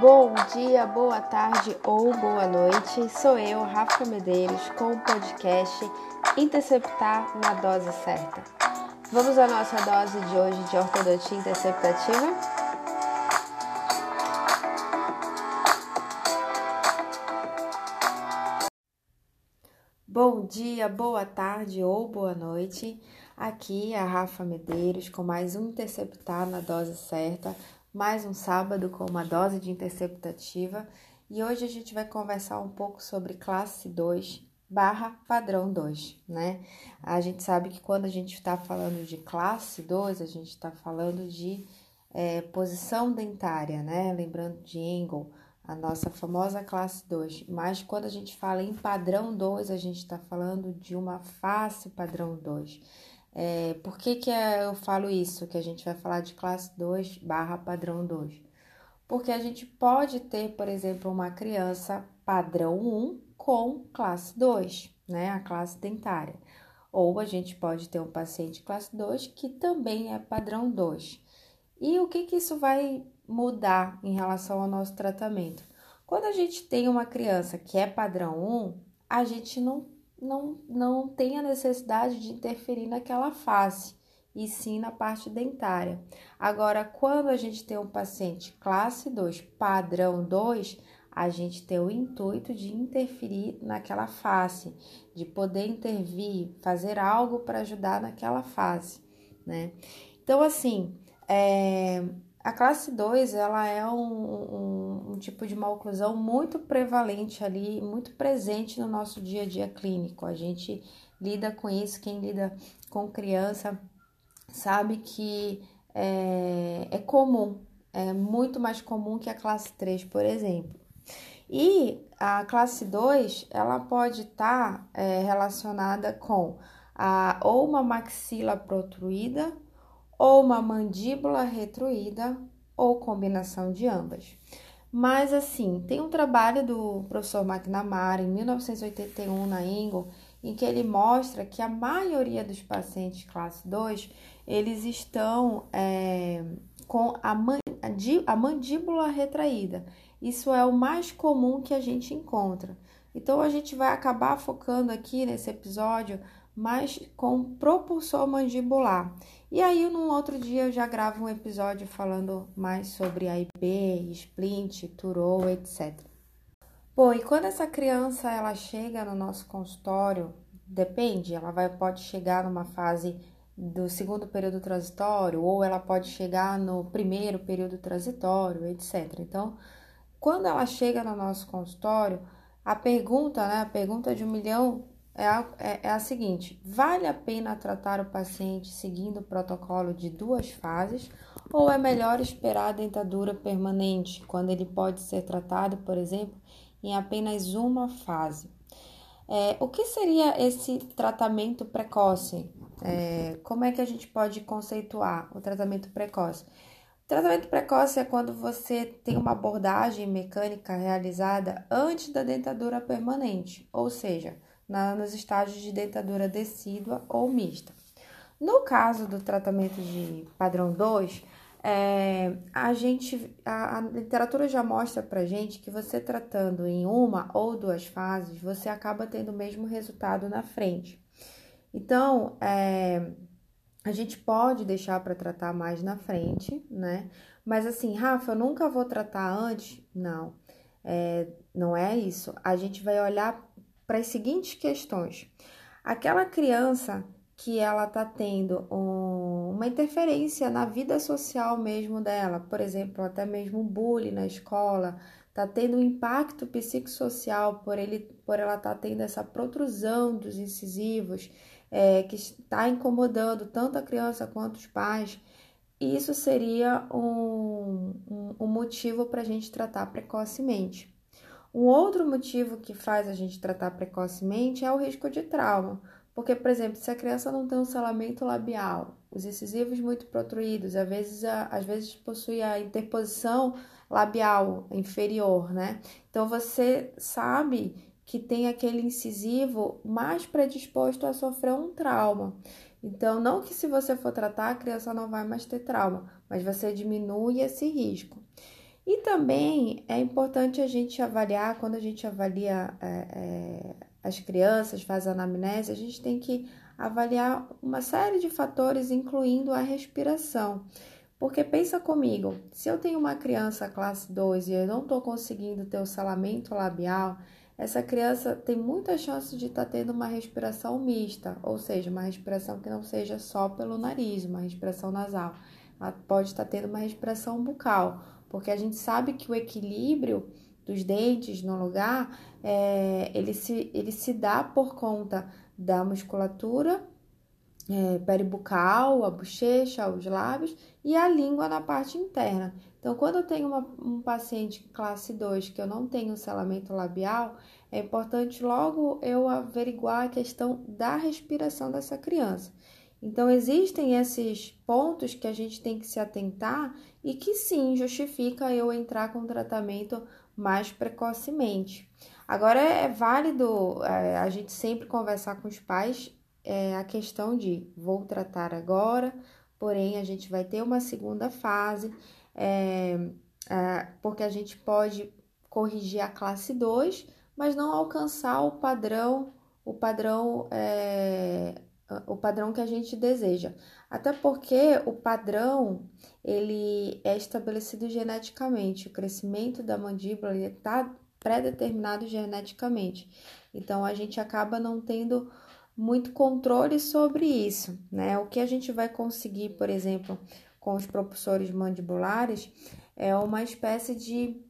Bom dia, boa tarde ou boa noite. Sou eu, Rafa Medeiros, com o podcast Interceptar na Dose Certa. Vamos à nossa dose de hoje de ortodontia interceptativa? Bom dia, boa tarde ou boa noite. Aqui é a Rafa Medeiros com mais um Interceptar na Dose Certa, mais um sábado com uma dose de interceptativa e hoje a gente vai conversar um pouco sobre classe 2 barra padrão 2, né? A gente sabe que quando a gente está falando de classe 2, a gente está falando de é, posição dentária, né? Lembrando de Engel, a nossa famosa classe 2. Mas quando a gente fala em padrão 2, a gente está falando de uma face padrão 2. É, por que, que eu falo isso? Que a gente vai falar de classe 2 barra padrão 2? Porque a gente pode ter, por exemplo, uma criança padrão 1 com classe 2, né? A classe dentária. Ou a gente pode ter um paciente classe 2 que também é padrão 2. E o que, que isso vai mudar em relação ao nosso tratamento? Quando a gente tem uma criança que é padrão 1, a gente não, não, não tem a necessidade de interferir naquela face, e sim na parte dentária. Agora, quando a gente tem um paciente classe 2, padrão 2, a gente tem o intuito de interferir naquela face, de poder intervir, fazer algo para ajudar naquela face, né? Então, assim, é, a classe 2, ela é um, um, um, tipo de maloclusão muito prevalente ali, muito presente no nosso dia a dia clínico. A gente lida com isso, quem lida com criança sabe que é, é comum, é muito mais comum que a classe 3, por exemplo. E a classe 2, ela pode estar tá, é, relacionada com a, ou uma maxila protruída, ou uma mandíbula retruída ou combinação de ambas. Mas assim, tem um trabalho do professor McNamara em 1981 na Engel, em que ele mostra que a maioria dos pacientes classe 2, eles estão é, com a, man, a mandíbula retraída. Isso é o mais comum que a gente encontra. Então, a gente vai acabar focando aqui nesse episódio mais com propulsor mandibular. E aí, num outro dia, eu já gravo um episódio falando mais sobre AIB, splint, turou, etc. Bom, e quando essa criança ela chega no nosso consultório, depende, ela vai, pode chegar numa fase do segundo período transitório ou ela pode chegar no primeiro período transitório, etc. Então, quando ela chega no nosso consultório, a pergunta, né, a pergunta de um milhão é a, é, é a seguinte: vale a pena tratar o paciente seguindo o protocolo de duas fases ou é melhor esperar a dentadura permanente, quando ele pode ser tratado, por exemplo, em apenas uma fase? É, o que seria esse tratamento precoce? É, como é que a gente pode conceituar o tratamento precoce? Tratamento precoce é quando você tem uma abordagem mecânica realizada antes da dentadura permanente, ou seja, na, nos estágios de dentadura decídua ou mista. No caso do tratamento de padrão 2, é, a gente, a, a, literatura já mostra pra gente que você tratando em uma ou duas fases, você acaba tendo o mesmo resultado na frente. Então, é, a gente pode deixar para tratar mais na frente, né? Mas assim, Rafa, eu nunca vou tratar antes? Não, é, não é isso. A gente vai olhar para as seguintes questões. Aquela criança que ela tá tendo um, uma interferência na vida social mesmo dela, por exemplo, até mesmo bullying na escola, tá tendo um impacto psicossocial por ele, por ela tá tendo essa protrusão dos incisivos, é, que está incomodando tanto a criança quanto os pais. Isso seria um, um, um motivo para a gente tratar precocemente. Um outro motivo que faz a gente tratar precocemente é o risco de trauma. Porque, por exemplo, se a criança não tem um selamento labial, os incisivos muito protruídos, às vezes, às vezes possui a interposição labial inferior, né? Então você sabe que tem aquele incisivo mais predisposto a sofrer um trauma. Então, não que se você for tratar, a criança não vai mais ter trauma, mas você diminui esse risco. E também é importante a gente avaliar, quando a gente avalia é, é, as crianças, faz a anamnese, a gente tem que avaliar uma série de fatores, incluindo a respiração. Porque pensa comigo, se eu tenho uma criança classe 2 e eu não estou conseguindo ter o salamento labial, essa criança tem muita chance de estar tá tendo uma respiração mista, ou seja, uma respiração que não seja só pelo nariz, uma respiração nasal. Ela pode estar tá tendo uma respiração bucal, porque a gente sabe que o equilíbrio dos dentes no lugar, é, ele, se, ele se dá por conta da musculatura é, peribucal, a bochecha, os lábios e a língua na parte interna. Então, quando eu tenho uma, um paciente classe 2 que eu não tenho selamento labial, é importante logo eu averiguar a questão da respiração dessa criança. Então, existem esses pontos que a gente tem que se atentar e que sim justifica eu entrar com tratamento mais precocemente. Agora, é válido é, a gente sempre conversar com os pais é, a questão de vou tratar agora, porém a gente vai ter uma segunda fase, é, é, porque a gente pode corrigir a classe 2, mas não alcançar o padrão, o padrão, é, o padrão que a gente deseja. Até porque o padrão ele é estabelecido geneticamente, o crescimento da mandíbula está pré-determinado geneticamente. Então a gente acaba não tendo muito controle sobre isso, né? O que a gente vai conseguir, por exemplo, com os propulsores mandibulares é uma espécie de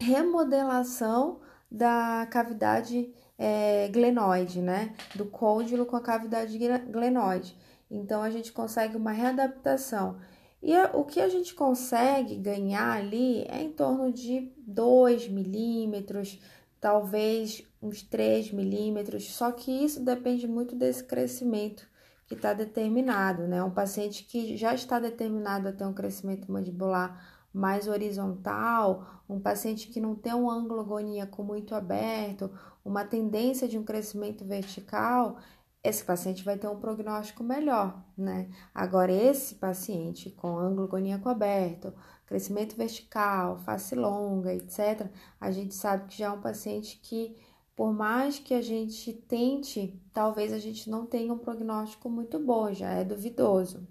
remodelação da cavidade é, glenoide, né? Do côndilo com a cavidade glenoide. Então a gente consegue uma readaptação. E o que a gente consegue ganhar ali é em torno de 2 milímetros, talvez uns 3 milímetros, só que isso depende muito desse crescimento que está determinado, né? Um paciente que já está determinado a ter um crescimento mandibular mais horizontal, um paciente que não tem um ângulo agoníaco muito aberto, uma tendência de um crescimento vertical, esse paciente vai ter um prognóstico melhor, né? Agora, esse paciente com ângulo agoníaco aberto, crescimento vertical, face longa, etc., a gente sabe que já é um paciente que, por mais que a gente tente, talvez a gente não tenha um prognóstico muito bom, já é duvidoso.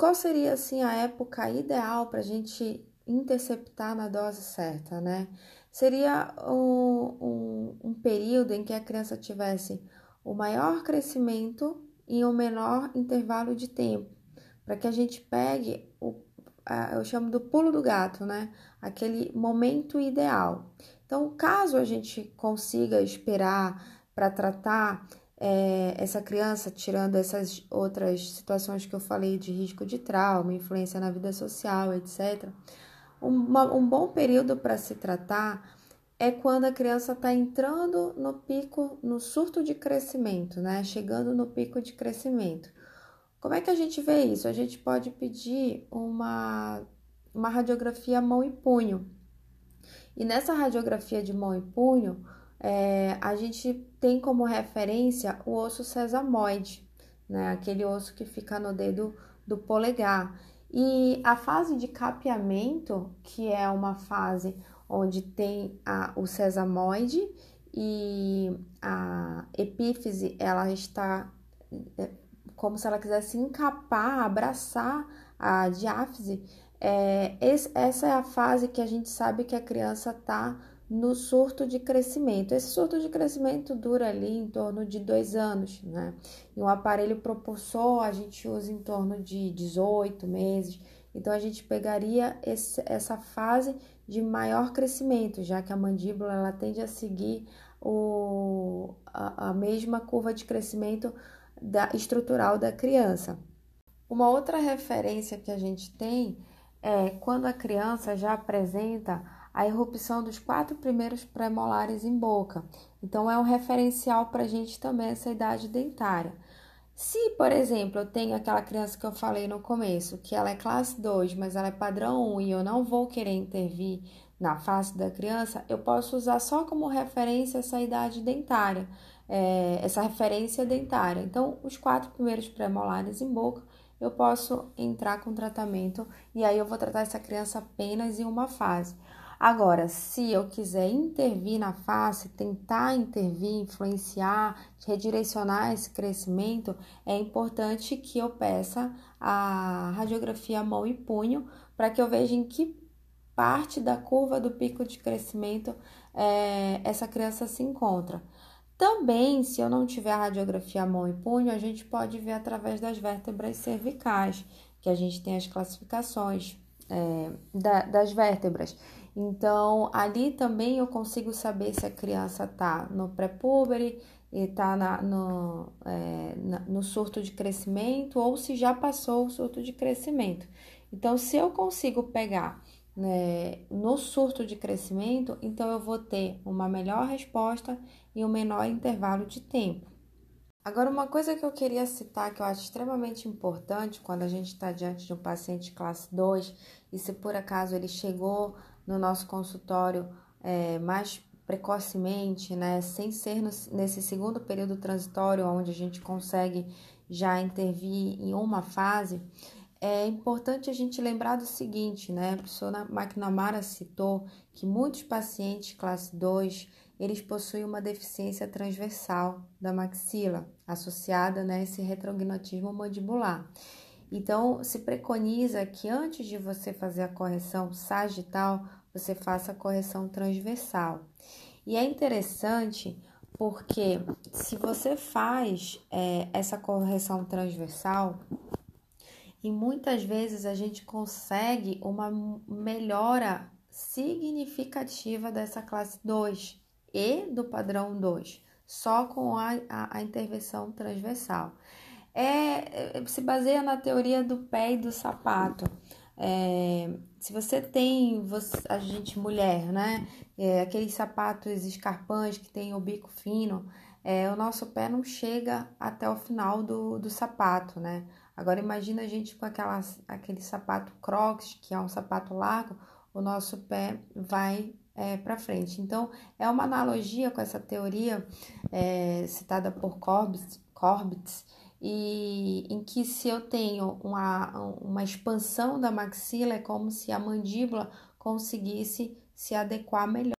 Qual seria, assim, a época ideal para a gente interceptar na dose certa, né? Seria um, um, um período em que a criança tivesse o maior crescimento em um menor intervalo de tempo para que a gente pegue o eu chamo do pulo do gato, né? Aquele momento ideal. Então, caso a gente consiga esperar para tratar é, essa criança, tirando essas outras situações que eu falei de risco de trauma, influência na vida social, etc., uma, um bom período para se tratar é quando a criança está entrando no pico, no surto de crescimento, né? Chegando no pico de crescimento. Como é que a gente vê isso? A gente pode pedir uma, uma radiografia mão e punho. E nessa radiografia de mão e punho, é, a gente tem como referência o osso sesamoide, né? Aquele osso que fica no dedo do polegar. E a fase de capeamento, que é uma fase onde tem a, o sesamoide e a epífise, ela está é, como se ela quisesse encapar, abraçar a diáfise, é, esse, essa é a fase que a gente sabe que a criança está no surto de crescimento. Esse surto de crescimento dura ali em torno de dois anos, né? E um aparelho propulsor a gente usa em torno de 18 meses. Então a gente pegaria esse, essa fase de maior crescimento, já que a mandíbula ela tende a seguir o, a, a mesma curva de crescimento da, estrutural da criança. Uma outra referência que a gente tem é quando a criança já apresenta a erupção dos quatro primeiros premolares em boca. Então, é um referencial para a gente também essa idade dentária. Se, por exemplo, eu tenho aquela criança que eu falei no começo, que ela é classe 2, mas ela é padrão 1 e eu não vou querer intervir na face da criança, eu posso usar só como referência essa idade dentária é, essa referência dentária. Então, os quatro primeiros premolares em boca eu posso entrar com tratamento e aí eu vou tratar essa criança apenas em uma fase. Agora, se eu quiser intervir na face, tentar intervir, influenciar, redirecionar esse crescimento, é importante que eu peça a radiografia mão e punho para que eu veja em que parte da curva do pico de crescimento é, essa criança se encontra. Também, se eu não tiver a radiografia mão e punho, a gente pode ver através das vértebras cervicais, que a gente tem as classificações é, da, das vértebras. Então, ali também eu consigo saber se a criança está no pré-puberty e está no, é, no surto de crescimento ou se já passou o surto de crescimento. Então, se eu consigo pegar né, no surto de crescimento, então eu vou ter uma melhor resposta e um menor intervalo de tempo. Agora, uma coisa que eu queria citar que eu acho extremamente importante quando a gente está diante de um paciente classe 2 e se por acaso ele chegou no nosso consultório é, mais precocemente, né, sem ser no, nesse segundo período transitório, onde a gente consegue já intervir em uma fase, é importante a gente lembrar do seguinte, né? A professora McNamara citou que muitos pacientes classe 2, eles possuem uma deficiência transversal da maxila, associada né, a esse retrognatismo mandibular. Então, se preconiza que antes de você fazer a correção sagital, você faça a correção transversal. E é interessante porque se você faz é, essa correção transversal, e muitas vezes a gente consegue uma melhora significativa dessa classe 2 e do padrão 2, só com a, a, a intervenção transversal é, é, se baseia na teoria do pé e do sapato. É, se você tem, você, a gente mulher, né? É, aqueles sapatos escarpantes que tem o bico fino, é, o nosso pé não chega até o final do, do sapato, né? Agora imagina a gente com aquelas, aquele sapato crocs, que é um sapato largo, o nosso pé vai é, para frente. Então, é uma analogia com essa teoria é, citada por Corbett, Corbett e em que se eu tenho uma, uma expansão da maxila, é como se a mandíbula conseguisse se adequar melhor.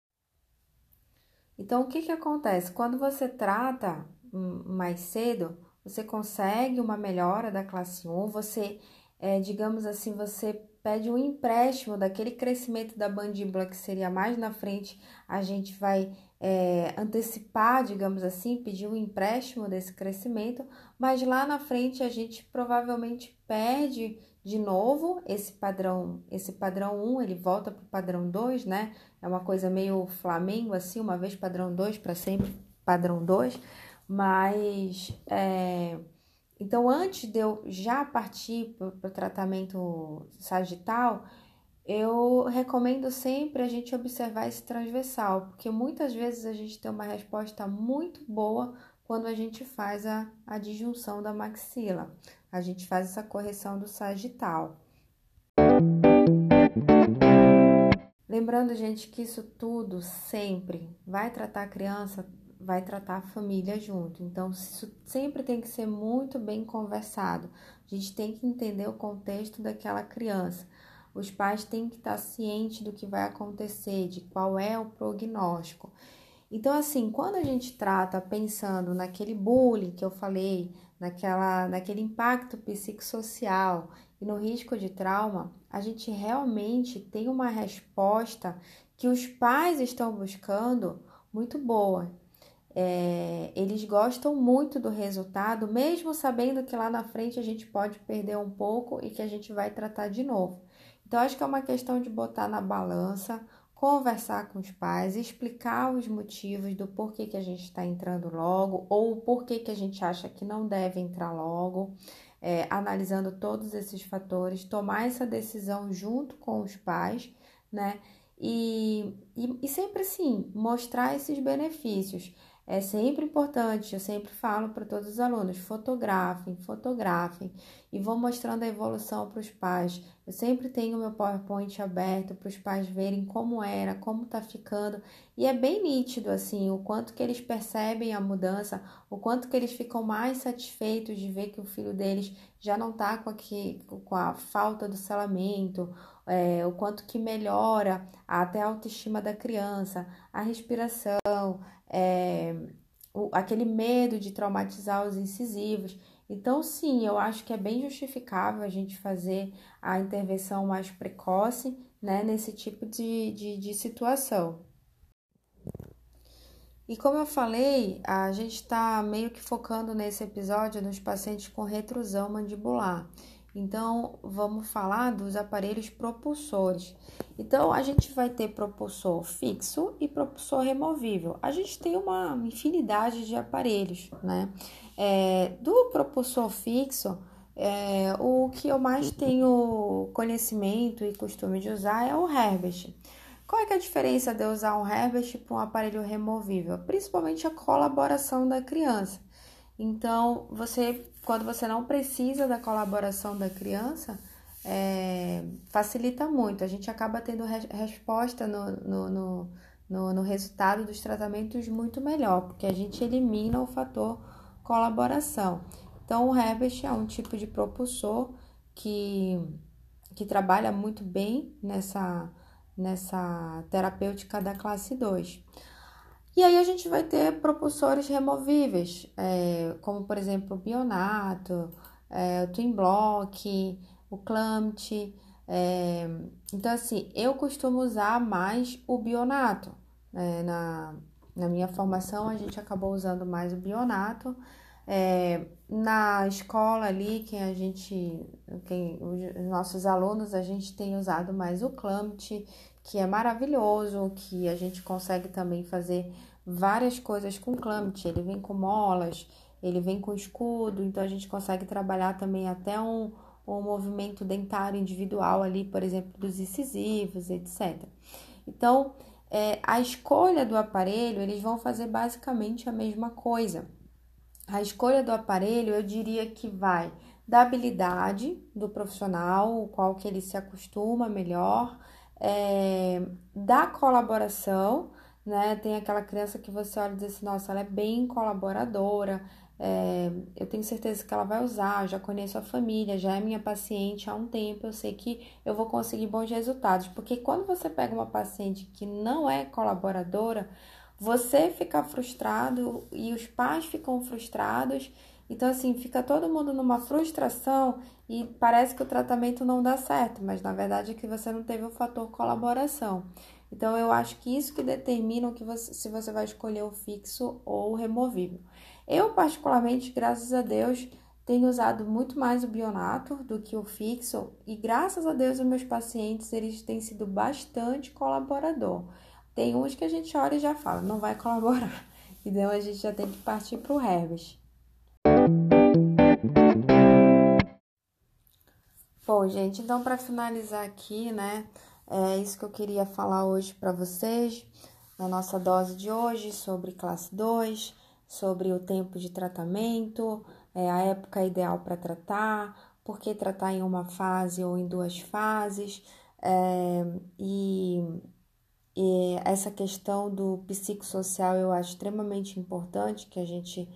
Então, o que, que acontece? Quando você trata mais cedo, você consegue uma melhora da classe 1, você, é, digamos assim, você pede um empréstimo daquele crescimento da mandíbula que seria mais na frente, a gente vai é, antecipar, digamos assim, pedir um empréstimo desse crescimento, mas lá na frente a gente provavelmente perde de novo esse padrão, esse padrão 1, ele volta para o padrão 2, né? É uma coisa meio Flamengo, assim, uma vez padrão 2 para sempre padrão 2, mas é, então antes de eu já partir para o tratamento sagital, eu recomendo sempre a gente observar esse transversal, porque muitas vezes a gente tem uma resposta muito boa quando a gente faz a, a disjunção da maxila, a gente faz essa correção do sagital. Lembrando, gente, que isso tudo sempre vai tratar a criança, vai tratar a família junto. Então, isso sempre tem que ser muito bem conversado. A gente tem que entender o contexto daquela criança. Os pais têm que estar cientes do que vai acontecer, de qual é o prognóstico. Então, assim, quando a gente trata pensando naquele bullying que eu falei, naquela, naquele impacto psicossocial e no risco de trauma, a gente realmente tem uma resposta que os pais estão buscando muito boa. É, eles gostam muito do resultado, mesmo sabendo que lá na frente a gente pode perder um pouco e que a gente vai tratar de novo. Então, acho que é uma questão de botar na balança, conversar com os pais, explicar os motivos do porquê que a gente está entrando logo ou o porquê que a gente acha que não deve entrar logo, é, analisando todos esses fatores, tomar essa decisão junto com os pais, né? E, e, e sempre assim, mostrar esses benefícios. É sempre importante, eu sempre falo para todos os alunos: fotografem, fotografem e vou mostrando a evolução para os pais. Eu sempre tenho meu PowerPoint aberto para os pais verem como era, como está ficando, e é bem nítido assim o quanto que eles percebem a mudança, o quanto que eles ficam mais satisfeitos de ver que o filho deles já não está com, com a falta do selamento, é, o quanto que melhora até a autoestima da criança, a respiração, é, o, aquele medo de traumatizar os incisivos. Então, sim, eu acho que é bem justificável a gente fazer a intervenção mais precoce né, nesse tipo de, de, de situação. E como eu falei, a gente está meio que focando nesse episódio nos pacientes com retrusão mandibular. Então, vamos falar dos aparelhos propulsores. Então, a gente vai ter propulsor fixo e propulsor removível. A gente tem uma infinidade de aparelhos, né? É, do propulsor fixo, é, o que eu mais tenho conhecimento e costume de usar é o Herbert. Qual é, é a diferença de usar um Herbert para um aparelho removível? Principalmente a colaboração da criança. Então, você, quando você não precisa da colaboração da criança, é, facilita muito. A gente acaba tendo re resposta no, no, no, no, no resultado dos tratamentos muito melhor, porque a gente elimina o fator colaboração. Então, o Herbert é um tipo de propulsor que, que trabalha muito bem nessa, nessa terapêutica da classe 2. E aí a gente vai ter propulsores removíveis, é, como por exemplo o Bionato, é, o Twin Block, o Clamp. É, então, assim, eu costumo usar mais o Bionato. É, na, na minha formação, a gente acabou usando mais o Bionato. É, na escola ali, quem a gente, quem, os nossos alunos, a gente tem usado mais o Clamp, que é maravilhoso, que a gente consegue também fazer várias coisas com clamp. Ele vem com molas, ele vem com escudo, então a gente consegue trabalhar também até um, um movimento dentário individual ali, por exemplo, dos incisivos, etc. Então, é, a escolha do aparelho, eles vão fazer basicamente a mesma coisa. A escolha do aparelho, eu diria que vai da habilidade do profissional, o qual que ele se acostuma melhor, é, da colaboração, né? Tem aquela criança que você olha e diz assim, nossa, ela é bem colaboradora, é, eu tenho certeza que ela vai usar, já conheço a família, já é minha paciente há um tempo, eu sei que eu vou conseguir bons resultados. Porque quando você pega uma paciente que não é colaboradora, você fica frustrado e os pais ficam frustrados. Então, assim, fica todo mundo numa frustração e parece que o tratamento não dá certo, mas na verdade é que você não teve o fator colaboração. Então, eu acho que isso que determina que você, se você vai escolher o fixo ou o removível. Eu, particularmente, graças a Deus, tenho usado muito mais o bionato do que o fixo e graças a Deus os meus pacientes eles têm sido bastante colaborador. Tem uns que a gente olha e já fala, não vai colaborar. Então a gente já tem que partir para o Herbes. Bom, gente, então para finalizar aqui, né, é isso que eu queria falar hoje para vocês, na nossa dose de hoje, sobre classe 2, sobre o tempo de tratamento, é, a época ideal para tratar, por que tratar em uma fase ou em duas fases, é, e, e essa questão do psicossocial eu acho extremamente importante que a gente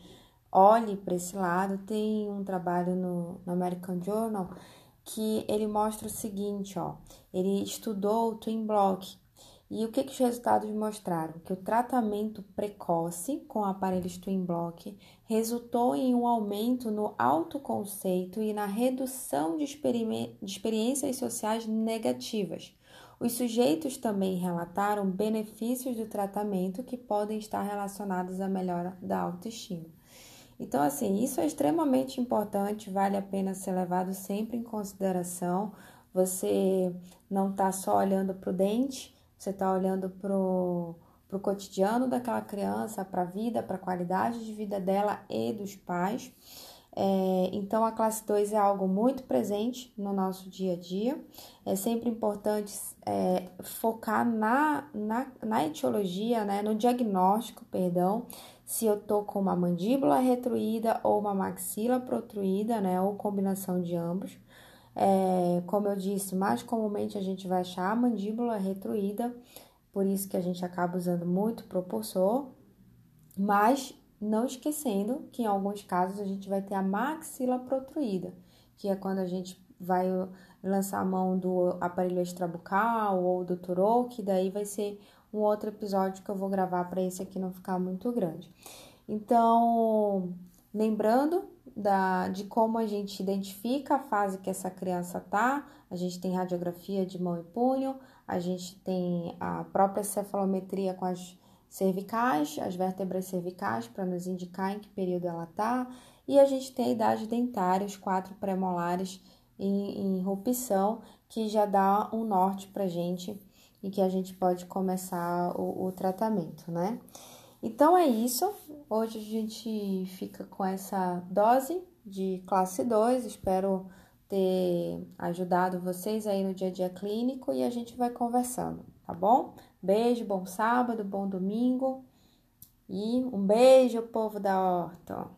olhe para esse lado. Tem um trabalho no, no American Journal que ele mostra o seguinte, ó, ele estudou o Twin Block e o que, que os resultados mostraram? Que o tratamento precoce com aparelhos Twin Block resultou em um aumento no autoconceito e na redução de, de experiências sociais negativas. Os sujeitos também relataram benefícios do tratamento que podem estar relacionados à melhora da autoestima. Então, assim, isso é extremamente importante, vale a pena ser levado sempre em consideração. Você não está só olhando para o dente, você está olhando para o cotidiano daquela criança, para a vida, para a qualidade de vida dela e dos pais. É, então, a classe 2 é algo muito presente no nosso dia a dia. É sempre importante é, focar na, na, na etiologia, né, no diagnóstico, perdão, se eu tô com uma mandíbula retruída ou uma maxila protruída, né, ou combinação de ambos. É, como eu disse, mais comumente a gente vai achar a mandíbula retruída, por isso que a gente acaba usando muito propulsor, mas não esquecendo que em alguns casos a gente vai ter a maxila protruída, que é quando a gente vai lançar a mão do aparelho extrabucal ou do turô, que daí vai ser um outro episódio que eu vou gravar para esse aqui não ficar muito grande. Então, lembrando da, de como a gente identifica a fase que essa criança tá, a gente tem radiografia de mão e punho, a gente tem a própria cefalometria com as cervicais, as vértebras cervicais, para nos indicar em que período ela tá, e a gente tem a idade dentária, os quatro premolares em, em que já dá um norte para gente e que a gente pode começar o, o tratamento, né? Então é isso. Hoje a gente fica com essa dose de classe 2. Espero ter ajudado vocês aí no dia a dia clínico e a gente vai conversando, tá bom? Beijo, bom sábado, bom domingo e um beijo, povo da horta.